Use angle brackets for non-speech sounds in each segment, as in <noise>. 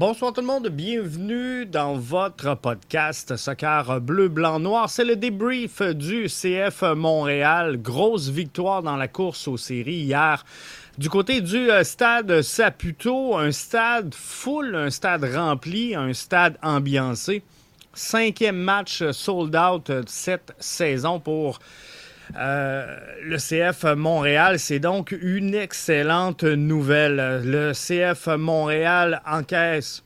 Bonsoir tout le monde, bienvenue dans votre podcast Soccer Bleu, Blanc, Noir. C'est le débrief du CF Montréal. Grosse victoire dans la course aux séries hier. Du côté du euh, stade Saputo, un stade full, un stade rempli, un stade ambiancé. Cinquième match sold out cette saison pour euh, le CF Montréal, c'est donc une excellente nouvelle. Le CF Montréal encaisse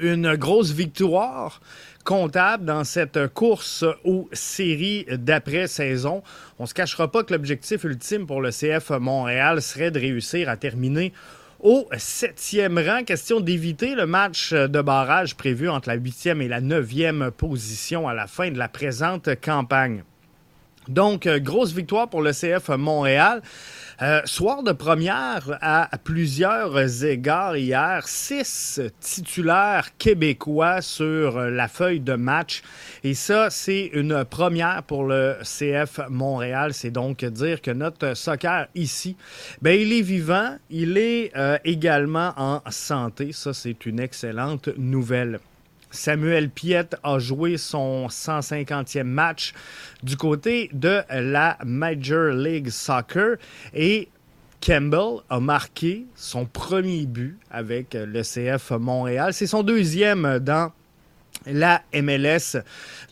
une grosse victoire comptable dans cette course aux séries d'après-saison. On ne se cachera pas que l'objectif ultime pour le CF Montréal serait de réussir à terminer au septième rang. Question d'éviter le match de barrage prévu entre la huitième et la neuvième position à la fin de la présente campagne. Donc, euh, grosse victoire pour le CF Montréal. Euh, soir de première à, plusieurs égards hier, six titulaires québécois sur la feuille de match. Et ça, c'est une première pour le CF Montréal. C'est donc dire que notre soccer ici, ben, il est vivant, il est euh, également en santé. Ça, c'est une excellente nouvelle. Samuel Piette a joué son 150e match du côté de la Major League Soccer et Campbell a marqué son premier but avec le CF Montréal. C'est son deuxième dans la MLS.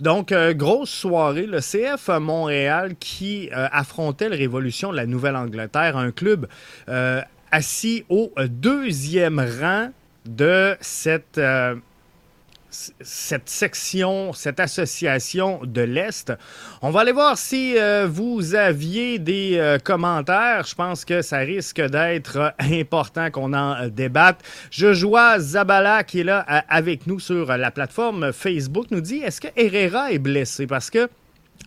Donc, euh, grosse soirée. Le CF Montréal qui euh, affrontait la Révolution de la Nouvelle-Angleterre, un club euh, assis au deuxième rang de cette cette section, cette association de l'Est. On va aller voir si euh, vous aviez des euh, commentaires. Je pense que ça risque d'être important qu'on en débatte. Je vois Zabala qui est là avec nous sur la plateforme Facebook nous dit est-ce que Herrera est blessé? Parce que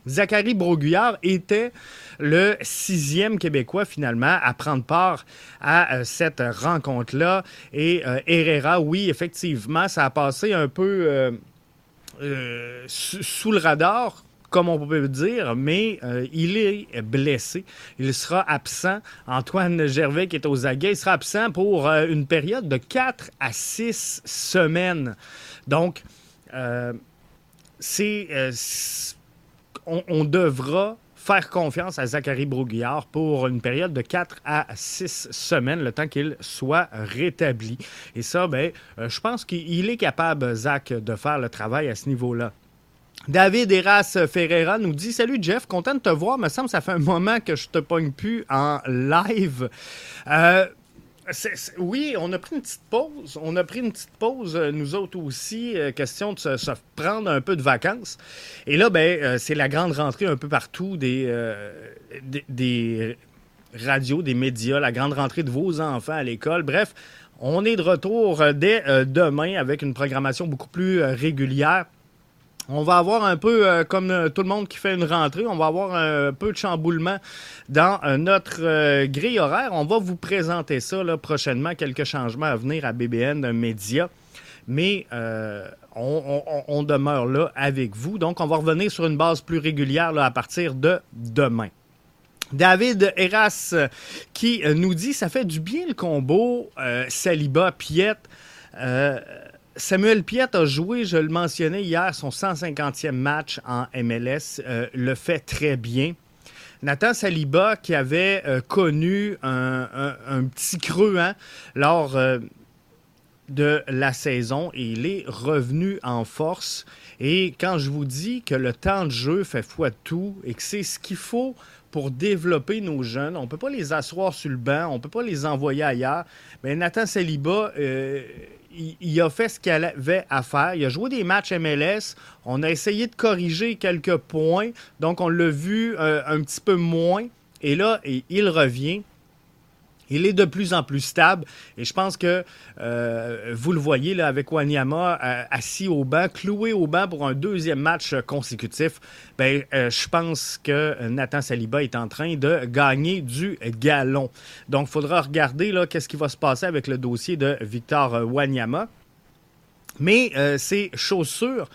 Zachary Broguillard était le sixième Québécois finalement à prendre part à euh, cette rencontre-là. Et euh, Herrera, oui, effectivement, ça a passé un peu euh, sous le radar comme on peut dire, mais il est blessé. Il sera absent. Antoine Gervais, qui est aux aguets, sera absent pour une période de 4 à 6 semaines. Donc, c'est on, devra faire confiance à Zachary Broguillard pour une période de 4 à 6 semaines, le temps qu'il soit rétabli. Et ça, ben, euh, je pense qu'il est capable, Zach, de faire le travail à ce niveau-là. David Eras Ferreira nous dit Salut Jeff, content de te voir. Me semble ça fait un moment que je te pogne plus en live. Euh, oui, on a pris une petite pause. On a euh, nous autres aussi, euh, question de se, prendre un peu de vacances. Et là, ben, euh, c'est la grande rentrée un peu partout des, radios, des médias, la grande rentrée de vos enfants à l'école. Bref, on est de retour dès demain avec une programmation beaucoup plus régulière. On va avoir un peu, euh, comme euh, tout le monde qui fait une rentrée, on va avoir un peu de chamboulement dans euh, notre grille horaire. On va vous présenter ça prochainement, quelques changements à venir à BBN Média. Mais on, demeure là avec vous. Donc, on va revenir sur une base plus régulière à partir de demain. David Eras qui nous dit ça fait du bien le combo Saliba-Piette. Samuel Piet a joué, je le mentionnais hier, son 150e match en MLS, euh, le fait très bien. Nathan Saliba, qui avait euh, connu un, petit creux hein, lors euh, de la saison, il est revenu en force. Et quand je vous dis que le temps de jeu fait foi de tout et que c'est ce qu'il faut pour développer nos jeunes, on ne peut pas les asseoir sur le banc, on ne peut pas les envoyer ailleurs. Mais Nathan Saliba, il, a fait ce qu'il avait à faire. Il a joué des matchs MLS. On a essayé de corriger quelques points. Donc, on l'a vu euh, un petit peu moins. Et là, il revient. Il est de plus en plus stable et je pense que euh, vous le voyez là, avec Wanyama euh, assis au banc, cloué au banc pour un deuxième match consécutif. Ben, euh, je pense que Nathan Saliba est en train de gagner du galon. Donc, il faudra regarder qu'est-ce qui va se passer avec le dossier de Victor Wanyama. Mais c'est chaussures.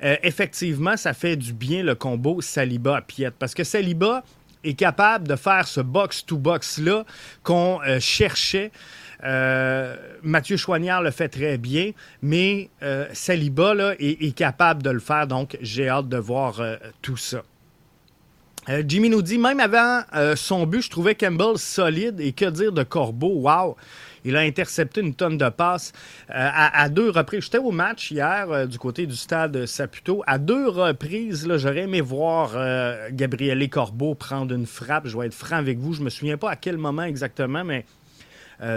effectivement, ça fait du bien le combo Saliba-Piette. Parce que Saliba, est capable de faire ce box-to-box-là qu'on euh, cherchait. Mathieu Choignard le fait très bien, mais Saliba là, est, capable de le faire, donc j'ai hâte de voir tout ça. Jimmy nous dit, même avant son but, je trouvais Campbell solide et que dire de Corbeau, wow! Il a intercepté une tonne de passes euh, à, deux reprises. J'étais au match hier euh, du côté du stade Saputo. À deux reprises, j'aurais aimé voir euh, Gabriele Corbeau prendre une frappe. Je vais être franc avec vous. Je me souviens pas à quel moment exactement, mais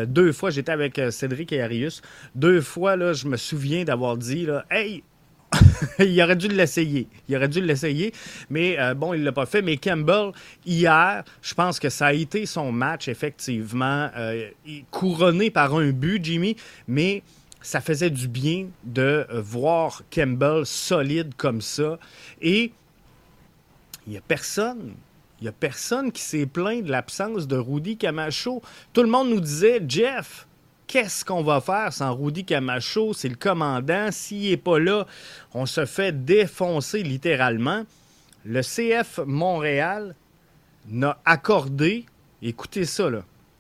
deux fois, j'étais avec Cédric et Arius. Deux fois, là, je me souviens d'avoir dit Hey, <laughs> il aurait dû l'essayer. Il aurait dû l'essayer, mais euh, bon, il ne l'a pas fait. Mais Campbell, hier, je pense que ça a été son match, effectivement, euh, couronné par un but, Jimmy, mais ça faisait du bien de voir Campbell solide comme ça. Et il n'y a personne. Il n'y a personne qui s'est plaint de l'absence de Rudy Camacho. Tout le monde nous disait, Jeff, qu'est-ce qu'on va faire sans Rudy Camacho? C'est le commandant. S'il n'est pas là, on se fait défoncer littéralement. Le CF Montréal n'a accordé, écoutez ça,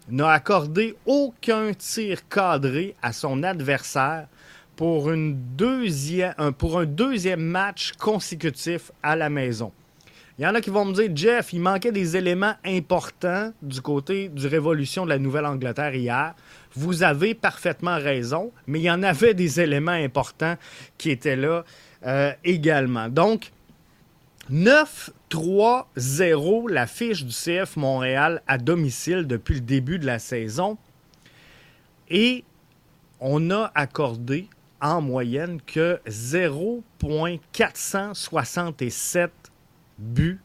n'a accordé aucun tir cadré à son adversaire pour, une deuxième, pour un deuxième match consécutif à la maison. Il y en a qui vont me dire, Jeff, il manquait des éléments importants du côté du Révolution de la Nouvelle-Angleterre hier. Vous avez parfaitement raison, mais il y en avait des éléments importants qui étaient là euh, également. Donc, 9-3-0 la fiche du CF Montréal à domicile depuis le début de la saison. Et on a accordé en moyenne que 0.467 buts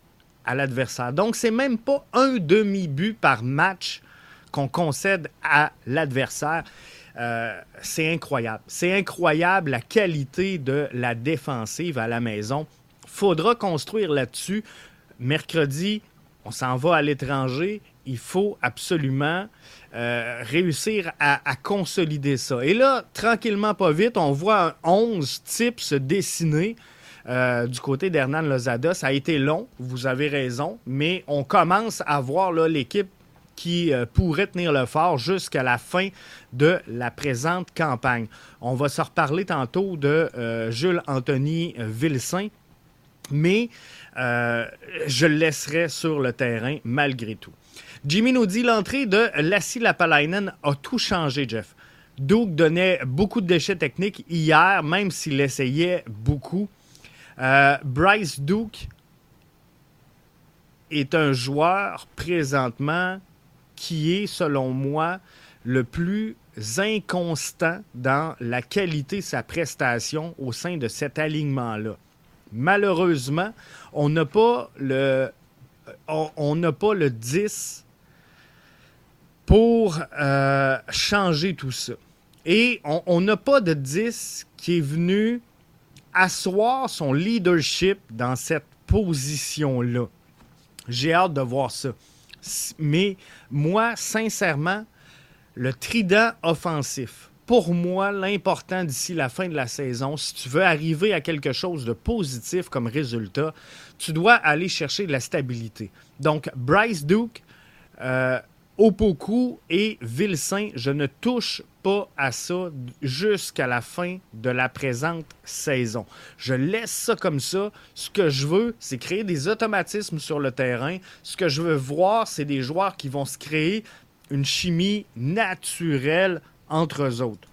à l'adversaire. Donc, c'est même pas un demi-but par match qu'on concède à l'adversaire. Euh, c'est incroyable. C'est incroyable la qualité de la défensive à la maison. Faudra construire là-dessus. Mercredi, on s'en va à l'étranger. Il faut absolument euh, réussir à, consolider ça. Et là, tranquillement, pas vite, on voit 11 types se dessiner. Euh, du côté d'Hernan Lozada. Ça a été long, vous avez raison, mais on commence à voir l'équipe qui euh, pourrait tenir le fort jusqu'à la fin de la présente campagne. On va se reparler tantôt de euh, Jules Anthony Vilsain, mais je le laisserai sur le terrain malgré tout. Jimmy nous dit l'entrée de Lassie Lapalainen a tout changé, Jeff. Doug donnait beaucoup de déchets techniques hier, même s'il essayait beaucoup. Euh, Bryce Duke est un joueur présentement qui est, selon moi, le plus inconstant dans la qualité de sa prestation au sein de cet alignement-là. Malheureusement, on n'a pas le on n'a pas le 10 pour euh, changer tout ça. Et on n'a pas de 10 qui est venu asseoir son leadership dans cette position-là. J'ai hâte de voir ça. Mais moi, sincèrement, le trident offensif, pour moi, l'important d'ici la fin de la saison, si tu veux arriver à quelque chose de positif comme résultat, tu dois aller chercher de la stabilité. Donc, Bryce Duke, euh, Opoku et Vilsain, je ne touche pas à ça jusqu'à la fin de la présente saison. Je laisse ça comme ça. Ce que je veux, c'est créer des automatismes sur le terrain. Ce que je veux voir, c'est des joueurs qui vont se créer une chimie naturelle entre eux autres.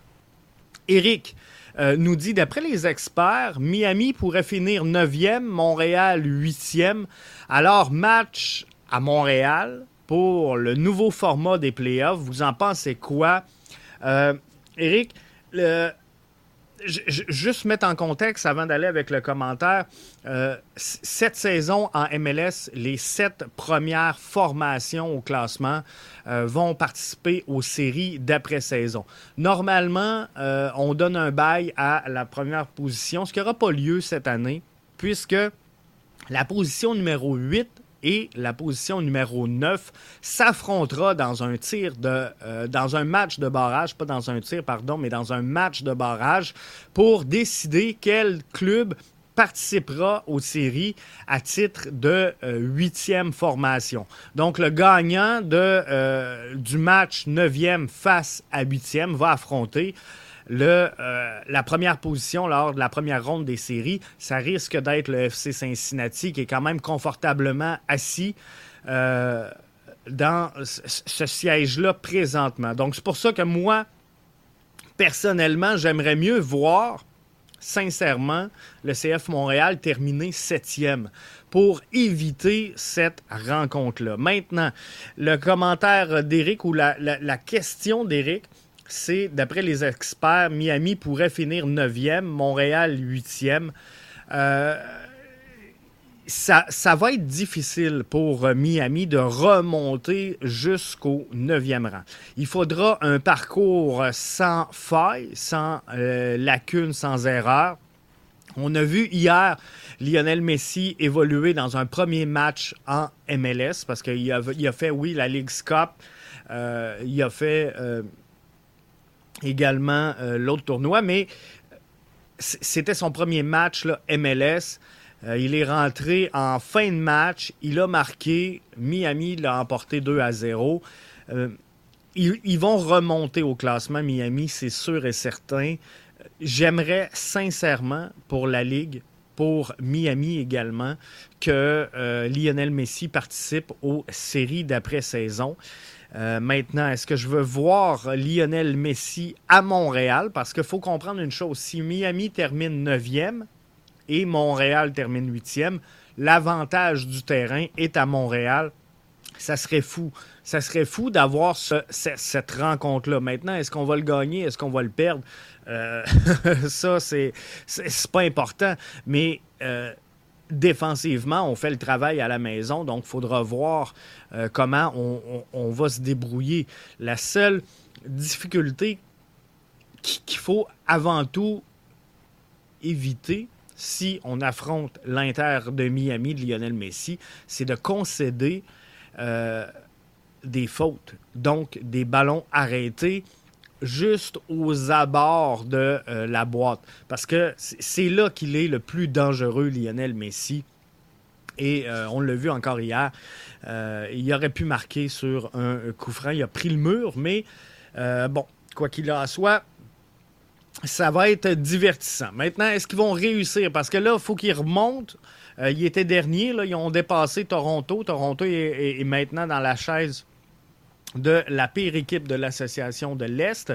Eric euh, nous dit, d'après les experts, Miami pourrait finir 9e, Montréal 8e. Alors, match à Montréal, pour le nouveau format des playoffs. Vous en pensez quoi? Euh, Eric, juste mettre en contexte avant d'aller avec le commentaire, euh, cette saison en MLS, les sept premières formations au classement euh, vont participer aux séries d'après-saison. Normalement, on donne un bail à la première position, ce qui n'aura pas lieu cette année, puisque la position numéro 8 et la position numéro 9 s'affrontera dans un tir de euh, dans un match de barrage, pas dans un tir pardon, mais dans un match de barrage pour décider quel club participera aux séries à titre de huitième formation. Donc, le gagnant de, du match neuvième face à huitième va affronter le, la première position lors de la première ronde des séries. Ça risque d'être le FC Cincinnati qui est quand même confortablement assis dans ce siège-là présentement. Donc, c'est pour ça que moi, personnellement, j'aimerais mieux voir, sincèrement, le CF Montréal terminer septième pour éviter cette rencontre-là. Maintenant, le commentaire d'Éric ou la, question d'Éric, c'est, d'après les experts, Miami pourrait finir neuvième, Montréal huitième. Euh, ça, va être difficile pour euh, Miami de remonter jusqu'au 9e rang. Il faudra un parcours sans faille, sans euh, lacune, sans erreur. On a vu hier Lionel Messi évoluer dans un premier match en MLS parce qu'il a, a fait, oui, la Ligue Cup. Euh, il a fait également l'autre tournoi, mais c'était son premier match là, MLS. Euh, il est rentré en fin de match. Il a marqué. Miami l'a emporté 2 à 0. Euh, ils, vont remonter au classement, Miami, c'est sûr et certain. J'aimerais sincèrement pour la Ligue, pour Miami également, que euh, Lionel Messi participe aux séries d'après-saison. Maintenant, est-ce que je veux voir Lionel Messi à Montréal? Parce qu'il faut comprendre une chose. Si Miami termine 9e, et Montréal termine huitième. L'avantage du terrain est à Montréal. Ça serait fou. Ça serait fou d'avoir cette rencontre-là. Maintenant, est-ce qu'on va le gagner? Est-ce qu'on va le perdre? Euh, <laughs> ça, c'est pas important. Mais euh, défensivement, on fait le travail à la maison, donc il faudra voir euh, comment on, va se débrouiller. La seule difficulté qu'il faut avant tout éviter, si on affronte l'Inter de Miami de Lionel Messi, c'est de concéder euh, des fautes, donc des ballons arrêtés juste aux abords de euh, la boîte. Parce que c'est là qu'il est le plus dangereux, Lionel Messi. Et euh, on l'a vu encore hier. il aurait pu marquer sur un coup franc. Il a pris le mur, mais bon, quoi qu'il en soit, ça va être divertissant. Maintenant, est-ce qu'ils vont réussir? Parce que là, il faut qu'ils remontent. Euh, ils étaient derniers, ils ont dépassé Toronto. Toronto est, maintenant dans la chaise de la pire équipe de l'association de l'Est.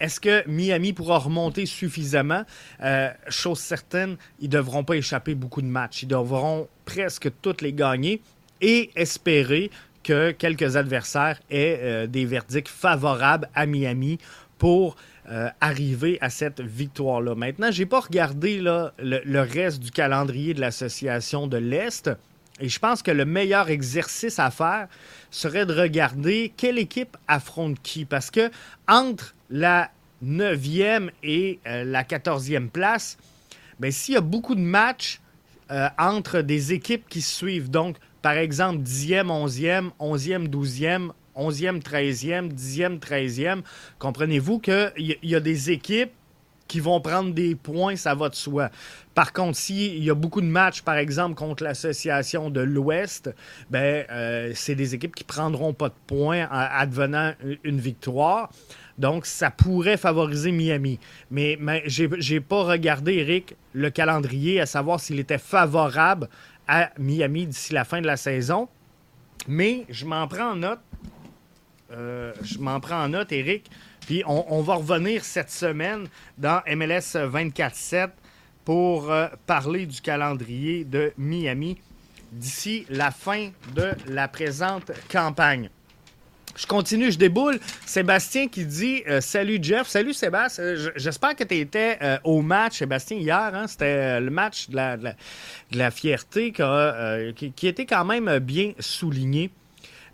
Est-ce que Miami pourra remonter suffisamment? Euh, chose certaine, ils ne devront pas échapper beaucoup de matchs. Ils devront presque toutes les gagner et espérer que quelques adversaires aient euh, des verdicts favorables à Miami pour euh, arriver à cette victoire-là. Maintenant, je n'ai pas regardé le, reste du calendrier de l'association de l'Est. Et je pense que le meilleur exercice à faire serait de regarder quelle équipe affronte qui. Parce que entre la 9e et euh, la 14e place, ben, s'il y a beaucoup de matchs euh, entre des équipes qui se suivent, donc par exemple 10e, 11e, 11e, 12e, 11e, 13e, 10e, 13e. Comprenez-vous qu'il y, a des équipes qui vont prendre des points, ça va de soi. Par contre, s'il y a beaucoup de matchs, par exemple, contre l'association de l'Ouest, ben, euh, c'est des équipes qui prendront pas de points advenant une victoire. Donc, ça pourrait favoriser Miami. Mais, mais je n'ai pas regardé, Eric, le calendrier, à savoir s'il était favorable à Miami d'ici la fin de la saison. Mais je m'en prends en note euh, je m'en prends en note, Eric. Puis on, va revenir cette semaine dans MLS 24-7 pour euh, parler du calendrier de Miami d'ici la fin de la présente campagne. Je continue, je déboule. Sébastien qui dit euh, Salut Jeff. Salut Sébastien. J'espère que tu étais au match, Sébastien, hier. Hein. C'était le match de la, fierté qui, qui, était quand même bien souligné.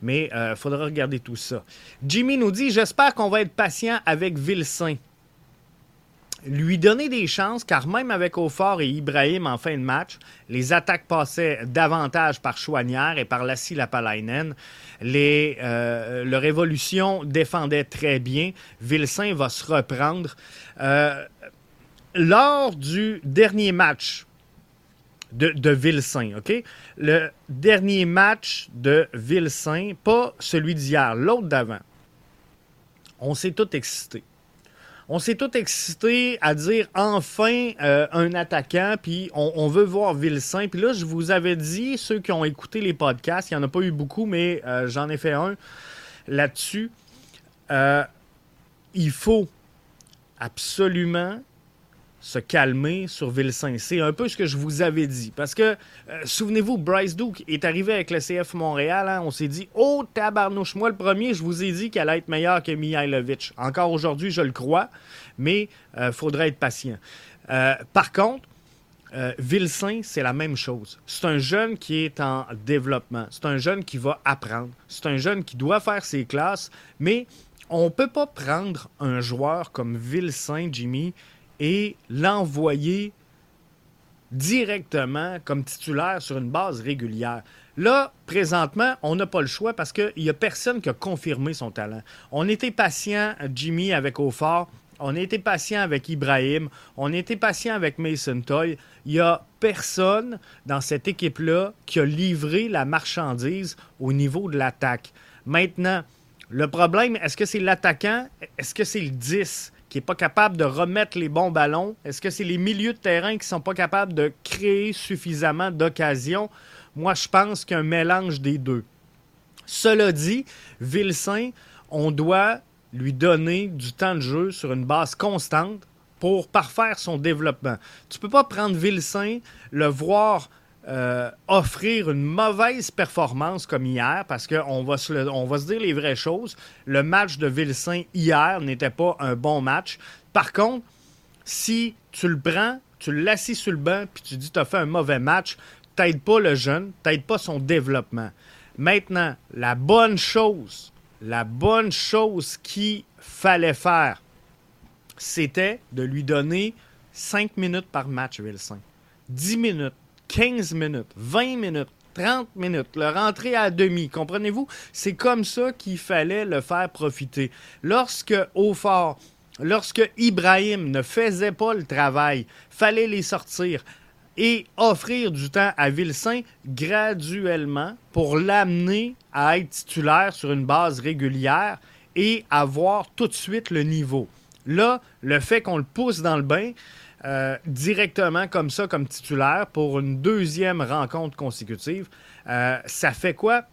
Mais il euh, faudra regarder tout ça. Jimmy nous dit J'espère qu'on va être patient avec Vilsain. Lui donner des chances, car même avec Aufort et Ibrahim en fin de match, les attaques passaient davantage par Chouanière et par Lassie Lapalainen. Les, euh, leur défendait très bien. Vilsain va se reprendre. Euh, lors du dernier match de, de Vilsain? Le dernier match de Vilsain, pas celui d'hier, l'autre d'avant. On s'est tout excité. On s'est tout excité à dire enfin euh, un attaquant, puis on, veut voir Vilsain. Puis là, je vous avais dit, ceux qui ont écouté les podcasts, il n'y en a pas eu beaucoup, mais euh, j'en ai fait un là-dessus. Euh, il faut absolument se calmer sur Vilsain. C'est un peu ce que je vous avais dit. Parce que, euh, souvenez-vous, Bryce Duke est arrivé avec le CF Montréal. Hein. on s'est dit, oh tabarnouche, moi le premier, je vous ai dit qu'elle allait être meilleure que Mihailovic. Encore aujourd'hui, je le crois, mais il euh, faudrait être patient. Euh, par contre, Vilsain, c'est la même chose. C'est un jeune qui est en développement. C'est un jeune qui va apprendre. C'est un jeune qui doit faire ses classes, mais on ne peut pas prendre un joueur comme Vilsain, Jimmy, et l'envoyer directement comme titulaire sur une base régulière. Là, présentement, on n'a pas le choix parce qu'il n'y a personne qui a confirmé son talent. On était patient, Jimmy, avec Aufort. On était patient avec Ibrahim. On était patient avec Mason Toy. Il n'y a personne dans cette équipe-là qui a livré la marchandise au niveau de l'attaque. Maintenant, le problème, est-ce que c'est l'attaquant? Est-ce que c'est le 10? N'est pas capable de remettre les bons ballons? Est-ce que c'est les milieux de terrain qui ne sont pas capables de créer suffisamment d'occasions? Moi, je pense qu'un mélange des deux. Cela dit, Vilsain, on doit lui donner du temps de jeu sur une base constante pour parfaire son développement. Tu ne peux pas prendre Vilsain, le voir euh, offrir une mauvaise performance comme hier, parce qu'on va, se dire les vraies choses. Le match de Vilsain hier n'était pas un bon match. Par contre, si tu le prends, tu l'assis sur le banc, puis tu dis tu as fait un mauvais match, t'aides pas le jeune, t'aides pas son développement. Maintenant, la bonne chose, la bonne chose qu'il fallait faire, c'était de lui donner 5 minutes par match, Vilsain. 10 minutes. 15 minutes, 20 minutes, 30 minutes, le rentrer à demi. Comprenez-vous? C'est comme ça qu'il fallait le faire profiter. Lorsque au lorsque Ibrahim ne faisait pas le travail, fallait les sortir et offrir du temps à Vilsain graduellement pour l'amener à être titulaire sur une base régulière et avoir tout de suite le niveau. Là, le fait qu'on le pousse dans le bain, euh, directement comme ça, comme titulaire, pour une deuxième rencontre consécutive, euh, ça fait quoi?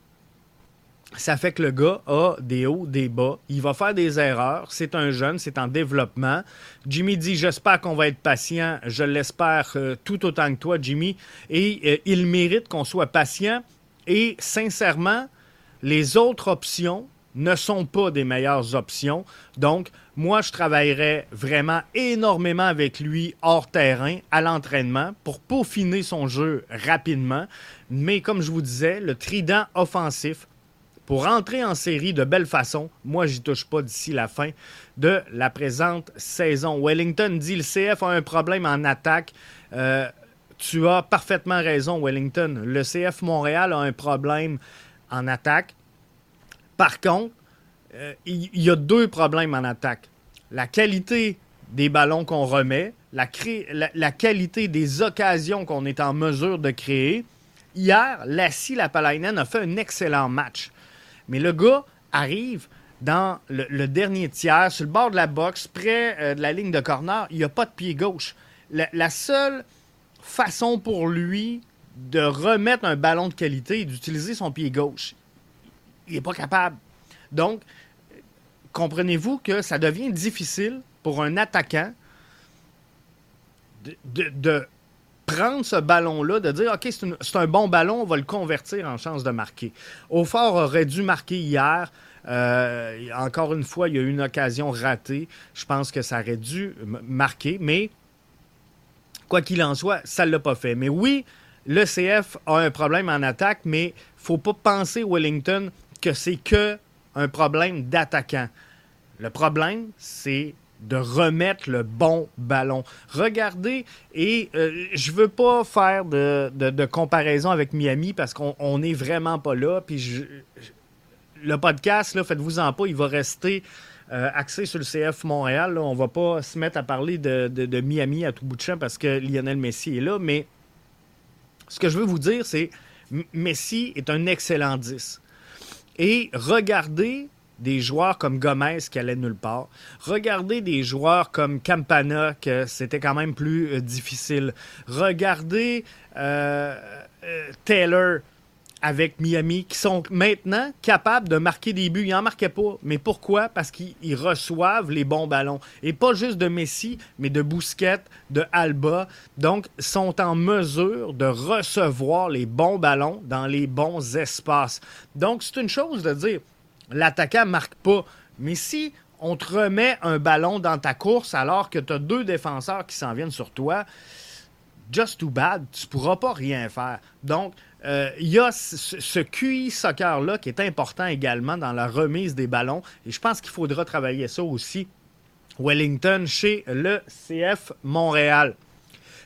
Ça fait que le gars a des hauts, des bas. Il va faire des erreurs. C'est un jeune, c'est en développement. Jimmy dit J'espère qu'on va être patient. Je l'espère euh, tout autant que toi, Jimmy. Et il mérite qu'on soit patient. Et sincèrement, les autres options ne sont pas des meilleures options. Donc, moi, je travaillerais vraiment énormément avec lui hors terrain, à l'entraînement, pour peaufiner son jeu rapidement. Mais comme je vous disais, le trident offensif, pour entrer en série de belle façon, moi, j'y touche pas d'ici la fin de la présente saison. Wellington dit le CF a un problème en attaque. Euh, tu as parfaitement raison, Wellington. Le CF Montréal a un problème en attaque. Par contre, euh, il y, a deux problèmes en attaque. La qualité des ballons qu'on remet, la, qualité des occasions qu'on est en mesure de créer. Hier, Lassie Lapalainen a fait un excellent match. Mais le gars arrive dans le, dernier tiers, sur le bord de la boxe, près euh, de la ligne de corner, il n'y a pas de pied gauche. La, seule façon pour lui de remettre un ballon de qualité est d'utiliser son pied gauche. Il n'est pas capable. Donc, comprenez-vous que ça devient difficile pour un attaquant de, prendre ce ballon-là, de dire OK, c'est un bon ballon, on va le convertir en chance de marquer. Aufort aurait dû marquer hier. Euh, encore une fois, il y a eu une occasion ratée. Je pense que ça aurait dû marquer, mais quoi qu'il en soit, ça ne l'a pas fait. Mais oui, le CF a un problème en attaque, mais faut pas penser, Wellington, que c'est que un problème d'attaquant. Le problème, c'est de remettre le bon ballon. Regardez, et euh, je veux pas faire de, comparaison avec Miami parce qu'on n'est vraiment pas là. Puis le podcast, faites-vous en pas, il va rester euh, axé sur le CF Montréal. On va pas se mettre à parler de, Miami à tout bout de champ parce que Lionel Messi est là, mais Ce que je veux vous dire, c'est Messi est un excellent 10. Et regardez des joueurs comme Gomez qui allait nulle part. Regardez des joueurs comme Campana, que c'était quand même plus euh, difficile. Regardez euh, euh, Taylor avec Miami qui sont maintenant capables de marquer des buts. Ils n'en marquaient pas. Mais pourquoi? Parce qu'ils reçoivent les bons ballons. Et pas juste de Messi, mais de Bousquet, de Alba. Donc, sont en mesure de recevoir les bons ballons dans les bons espaces. Donc, c'est une chose de dire, l'attaquant marque pas. Mais si on te remet un ballon dans ta course alors que tu as deux défenseurs qui s'en viennent sur toi, just too bad, tu pourras pas rien faire. Donc, euh, il y a ce, QI soccer-là qui est important également dans la remise des ballons. Et je pense qu'il faudra travailler ça aussi. Wellington chez le CF Montréal.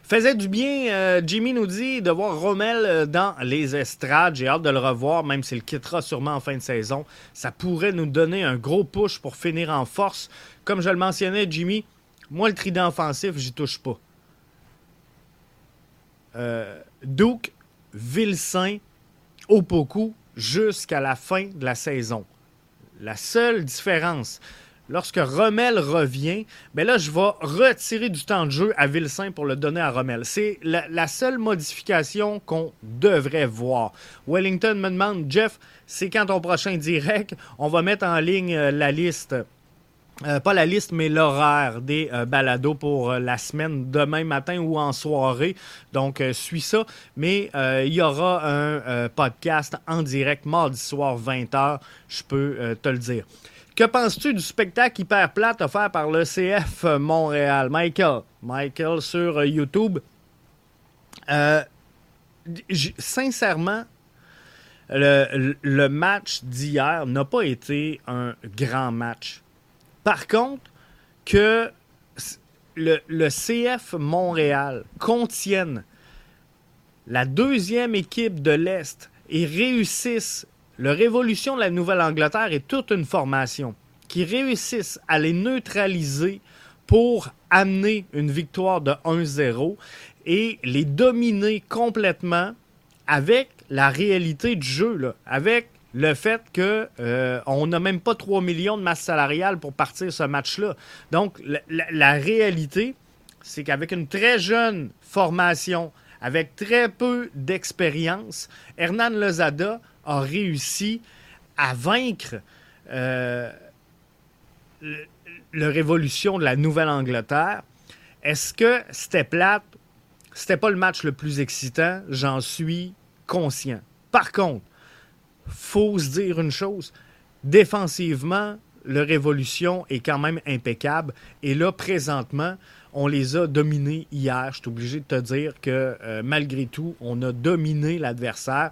Faisait du bien, euh, Jimmy nous dit, de voir Rommel euh, dans les estrades. J'ai hâte de le revoir, même s'il quittera sûrement en fin de saison. Ça pourrait nous donner un gros push pour finir en force. Comme je le mentionnais, Jimmy, moi, le trident offensif, j'y touche pas. Euh, Duke, Vilsain, Opoku jusqu'à la fin de la saison. La seule différence, lorsque Rommel revient, ben là, je vais retirer du temps de jeu à Vilsain pour le donner à Rommel. C'est la, seule modification qu'on devrait voir. Wellington me demande, Jeff, c'est quand ton prochain direct? On va mettre en ligne euh, la liste euh, pas la liste, mais l'horaire des euh, balados pour euh, la semaine, demain matin ou en soirée. Donc, suis ça. Mais il y aura un podcast en direct mardi soir, 20h. Je peux te le dire. Que penses-tu du spectacle hyper plate offert par le CF Montréal? Michael. Michael sur YouTube. sincèrement, le match d'hier n'a pas été un grand match par contre, que le, CF Montréal contienne la deuxième équipe de l'Est et réussisse, le Révolution de la Nouvelle-Angleterre est toute une formation, qui réussisse à les neutraliser pour amener une victoire de 1-0 et les dominer complètement avec la réalité du jeu, avec le fait qu'on euh, n'a même pas 3 millions de masse salariale pour partir ce match-là. Donc, la, réalité, c'est qu'avec une très jeune formation, avec très peu d'expérience, Hernan Lozada a réussi à vaincre euh, le, révolution de la Nouvelle-Angleterre. Est-ce que c'était plate? C'était pas le match le plus excitant, j'en suis conscient. Par contre, faut se dire une chose. Défensivement, le Révolution est quand même impeccable. Et là, présentement, on les a dominés hier. Je suis obligé de te dire que euh, malgré tout, on a dominé l'adversaire.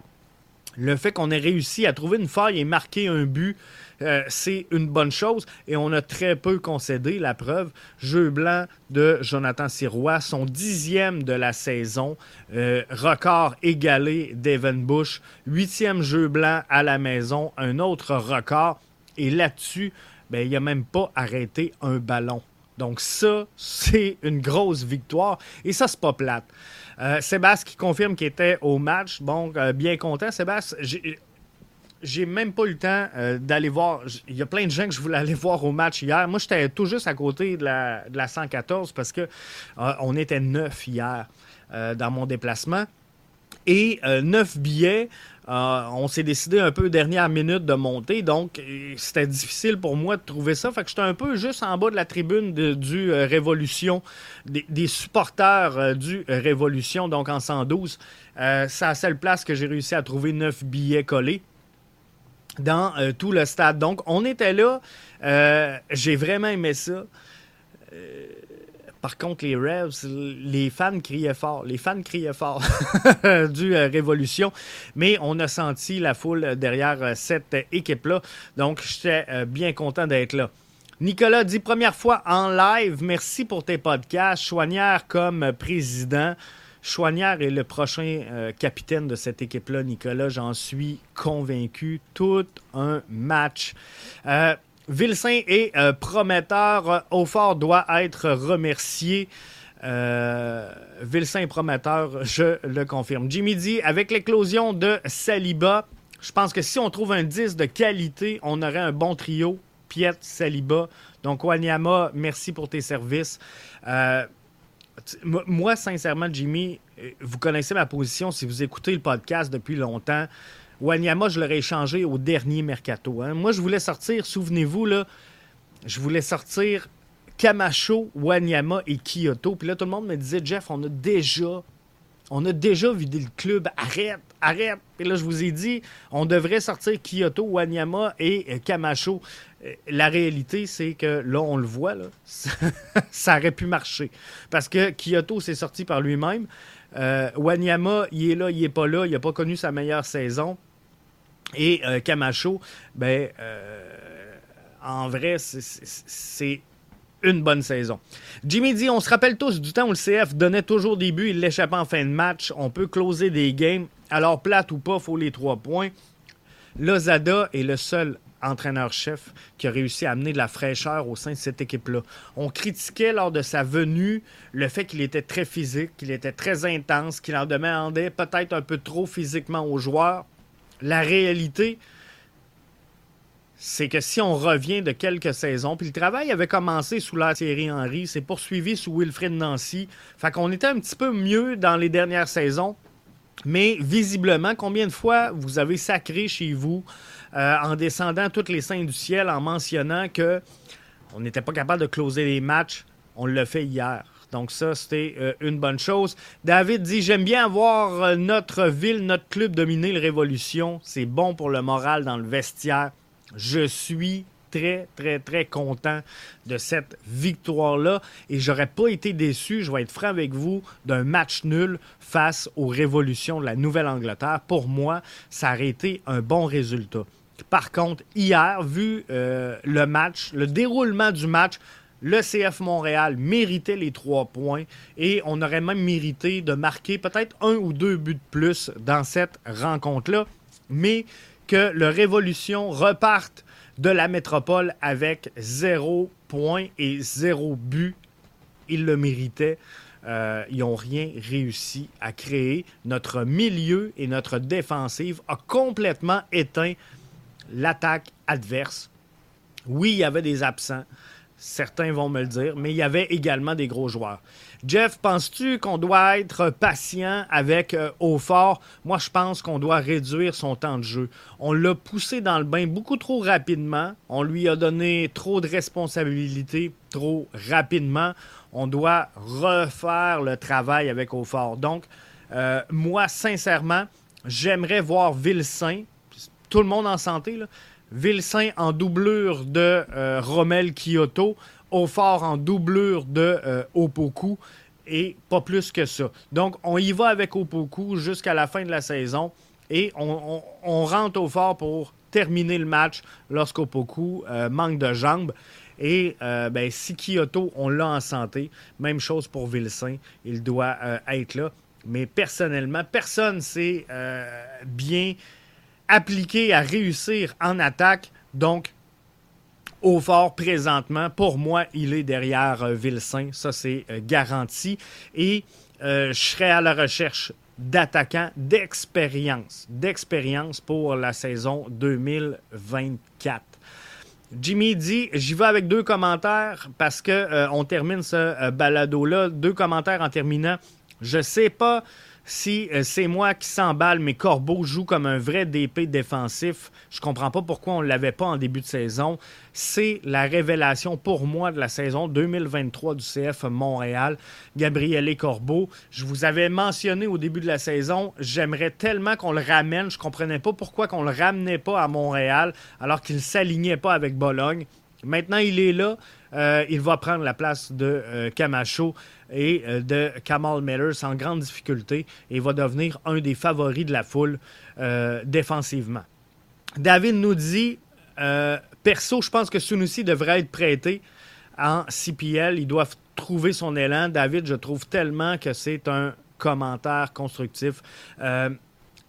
Le fait qu'on ait réussi à trouver une faille et marquer un but, euh, c'est une bonne chose. Et on a très peu concédé. La preuve, jeu blanc de Jonathan Sirois, son dixième de la saison. Euh, record égalé d'Evan Bush. Huitième jeu blanc à la maison. Un autre record. Et là-dessus, ben, il n'a même pas arrêté un ballon. Donc ça, <laughs> c'est une grosse victoire. Et ça, c'est pas plate. Euh, Sébastien qui confirme qu'il était au match. Bon, euh, bien content. Sébastien, j'ai même pas eu le temps euh, d'aller voir. Il y a plein de gens que je voulais aller voir au match hier. Moi, j'étais tout juste à côté de la, de la 114 parce que on était neuf hier dans mon déplacement. Et neuf billets. Euh, on s'est décidé un peu dernière minute de monter, donc euh, c'était difficile pour moi de trouver ça. Fait que j'étais un peu juste en bas de la tribune du euh, Révolution, des, supporters du Révolution, donc en 112. c'est la seule place que j'ai réussi à trouver neuf billets collés dans tout le stade. Donc on était là, j'ai vraiment aimé ça. Par contre, les Revs, les fans criaient fort. Les fans criaient fort <laughs> du euh, Révolution. Mais on a senti la foule derrière euh, cette équipe-là. Donc, j'étais euh, bien content d'être là. Nicolas dit première fois en live. Merci pour tes podcasts. Chouanière comme président. Chouanière est le prochain capitaine de cette équipe-là, Nicolas. J'en suis convaincu. Tout un match. Vilsain est euh, prometteur. Aufort doit être remercié. Euh, Vilsain prometteur, je le confirme. Jimmy dit avec l'éclosion de Saliba, je pense que si on trouve un 10 de qualité, on aurait un bon trio. Piet, Saliba. Donc, Wanyama, merci pour tes services. Euh, moi, sincèrement, Jimmy, euh, vous connaissez ma position si vous écoutez le podcast depuis longtemps. Wanyama, je l'aurais échangé au dernier mercato. Hein. Moi, je voulais sortir, souvenez-vous, là, je voulais sortir Camacho, Wanyama et Kyoto. Puis là, tout le monde me disait, Jeff, on a déjà, on a déjà vidé le club. Arrête, arrête. Et là, je vous ai dit, on devrait sortir Kyoto, Wanyama et euh, Camacho. Euh, la réalité, c'est que là, on le voit, là, <laughs> ça, aurait pu marcher. Parce que Kyoto s'est sorti par lui-même. Euh, Wanyama, il est là, il est pas là, il n'a pas connu sa meilleure saison. Et Camacho, ben, en vrai, c'est une bonne saison. Jimmy dit on se rappelle tous du temps où le CF donnait toujours des buts, il l'échappait en fin de match. On peut closer des games. Alors, plate ou pas, faut les trois points. Lozada est le seul entraîneur-chef qui a réussi à amener de la fraîcheur au sein de cette équipe-là. On critiquait lors de sa venue le fait qu'il était très physique, qu'il était très intense, qu'il en demandait peut-être un peu trop physiquement aux joueurs. La réalité, c'est que si on revient de quelques saisons, puis le travail avait commencé sous la Thierry Henry, c'est poursuivi sous Wilfred Nancy, fait qu'on était un petit peu mieux dans les dernières saisons, mais visiblement, combien de fois vous avez sacré chez vous euh, en descendant toutes les seins du ciel, en mentionnant que on n'était pas capable de closer les matchs, on l'a fait hier. Donc ça, c'était euh, une bonne chose. David dit, j'aime bien voir euh, notre ville, notre club dominer le Révolution. C'est bon pour le moral dans le vestiaire. Je suis très, très, très content de cette victoire-là et j'aurais pas été déçu, je vais être franc avec vous, d'un match nul face aux révolutions de la Nouvelle-Angleterre. Pour moi, ça aurait été un bon résultat. Par contre, hier, vu euh, le match, le déroulement du match, le CF Montréal méritait les trois points et on aurait même mérité de marquer peut-être un ou deux buts de plus dans cette rencontre-là. Mais que le Révolution reparte de la métropole avec zéro point et zéro but. Ils le méritaient. Euh, ils n'ont rien réussi à créer. Notre milieu et notre défensive a complètement éteint l'attaque adverse. Oui, il y avait des absents. Certains vont me le dire, mais il y avait également des gros joueurs. Jeff, penses-tu qu'on doit être patient avec euh? Moi, je pense qu'on doit réduire son temps de jeu. On l'a poussé dans le bain beaucoup trop rapidement. On lui a donné trop de responsabilités trop rapidement. On doit refaire le travail avec Aufort. Donc, euh, moi, sincèrement, j'aimerais voir Vilsain, tout le monde en santé, là, Vilsain en doublure de euh, Rommel Kyoto, Aufort en doublure de euh, Opoku et pas plus que ça. Donc, on y va avec Opoku jusqu'à la fin de la saison et on, rentre au fort pour terminer le match lorsqu'Opoku euh, manque de jambes. Et ben, si Kyoto, on l'a en santé, même chose pour Vilsain, il doit être là. Mais personnellement, personne s'est bien appliqué à réussir en attaque. Donc, au fort présentement, pour moi, il est derrière euh, Vilsain. Ça, c'est euh, garanti. Et euh, je serai à la recherche d'attaquants d'expérience, d'expérience pour la saison 2024. Jimmy dit, j'y vais avec deux commentaires parce que on termine ce balado là. Deux commentaires en terminant. Je sais pas si euh, c'est moi qui s'emballe, mais Corbeau joue comme un vrai DP défensif, je comprends pas pourquoi on l'avait pas en début de saison. C'est la révélation pour moi de la saison 2023 du CF Montréal, Gabriel Corbeau. Je vous avais mentionné au début de la saison, j'aimerais tellement qu'on le ramène. Je comprenais pas pourquoi qu'on le ramenait pas à Montréal alors qu'il s'alignait pas avec Bologne. Maintenant, il est là. Euh, il va prendre la place de euh, Camacho et euh, de Kamal Miller sans grande difficulté et va devenir un des favoris de la foule défensivement. David nous dit perso, je pense que Sunusi devrait être prêté en CPL. Ils doivent trouver son élan. David, je trouve tellement que c'est un commentaire constructif.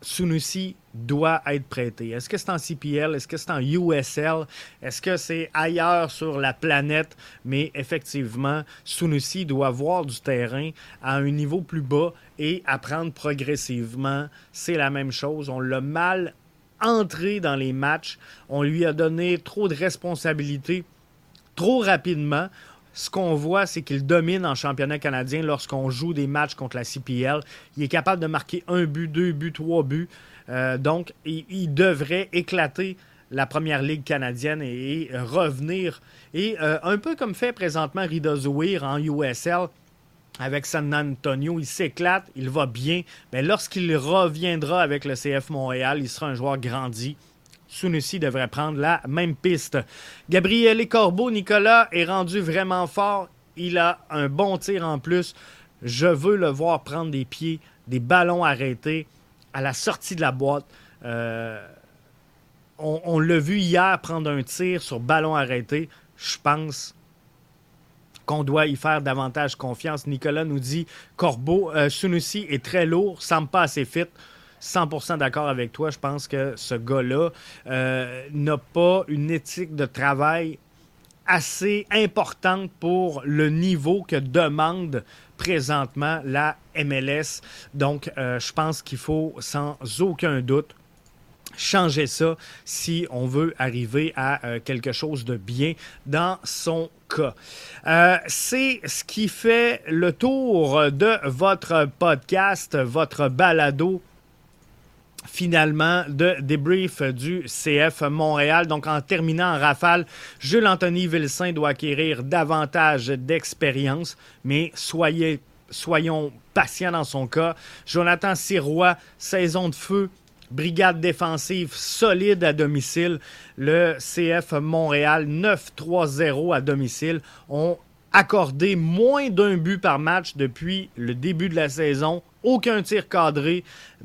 Sunusi doit être prêté. Est-ce que c'est en CPL? Est-ce que c'est en USL? Est-ce que c'est ailleurs sur la planète? Mais effectivement, Sunusi doit voir du terrain à un niveau plus bas et apprendre progressivement. C'est la même chose. On l'a mal entré dans les matchs. On lui a donné trop de responsabilités trop rapidement ce qu'on voit, c'est qu'il domine en championnat canadien lorsqu'on joue des matchs contre la CPL. Il est capable de marquer un but, deux buts, trois buts. Euh, donc, il, devrait éclater la première ligue canadienne et, revenir. Et euh, un peu comme fait présentement Rida Zouir en USL avec San Antonio, il s'éclate, il va bien. Mais lorsqu'il reviendra avec le CF Montréal, il sera un joueur grandi. Sunusi devrait prendre la même piste. Gabriel Corbeau, Nicolas, est rendu vraiment fort. Il a un bon tir en plus. Je veux le voir prendre des pieds, des ballons arrêtés à la sortie de la boîte. Euh, on, l'a vu hier prendre un tir sur ballon arrêté. Je pense qu'on doit y faire davantage confiance. Nicolas nous dit Corbeau, euh, est très lourd, semble pas assez fit. 100% d'accord avec toi. Je pense que ce gars-là euh, n'a pas une éthique de travail assez importante pour le niveau que demande présentement la MLS. Donc, euh, je pense qu'il faut sans aucun doute changer ça si on veut arriver à euh, quelque chose de bien dans son cas. c'est ce qui fait le tour de votre podcast, votre balado finalement de débrief du CF Montréal. Donc en terminant en rafale, Jules-Anthony Vilsain doit acquérir davantage d'expérience, mais soyons patients dans son cas. Jonathan Sirois, saison de feu, brigade défensive solide à domicile. Le CF Montréal 9-3-0 à domicile ont accordé moins d'un but par match depuis le début de la saison aucun tir cadré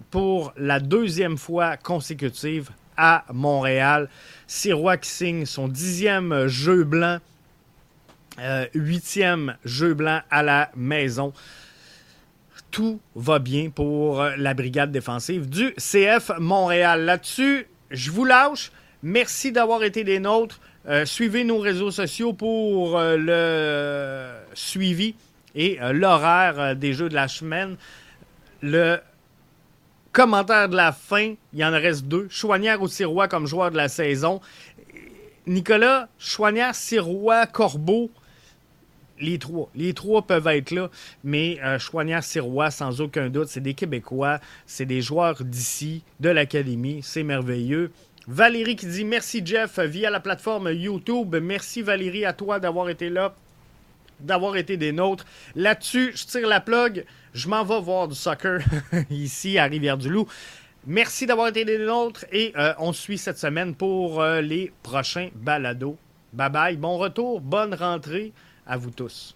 pour la deuxième fois consécutive à Montréal. Sirois qui signe son dixième jeu blanc, euh, huitième jeu blanc à la maison. Tout va bien pour la brigade défensive du CF Montréal. Là-dessus, je vous lâche. Merci d'avoir été des nôtres. Euh, suivez nos réseaux sociaux pour euh, le suivi et l'horaire des jeux de la semaine le commentaire de la fin, il en reste deux. Chouanière ou Sirois comme joueur de la saison. Nicolas, Chouanière, Sirois, Corbeau, les trois. Les trois peuvent être là, mais euh, Chouanière, Sirois, sans aucun doute, c'est des Québécois, c'est des joueurs d'ici, de l'Académie, c'est merveilleux. Valérie qui dit merci Jeff via la plateforme YouTube. Merci Valérie à toi d'avoir été là, d'avoir été des nôtres. Là-dessus, je tire la plug. Je m'en vais voir du soccer <laughs> ici à Rivière-du-Loup. Merci d'avoir été des nôtres et euh, on suit cette semaine pour euh, les prochains balados. Bye bye, bon retour, bonne rentrée à vous tous.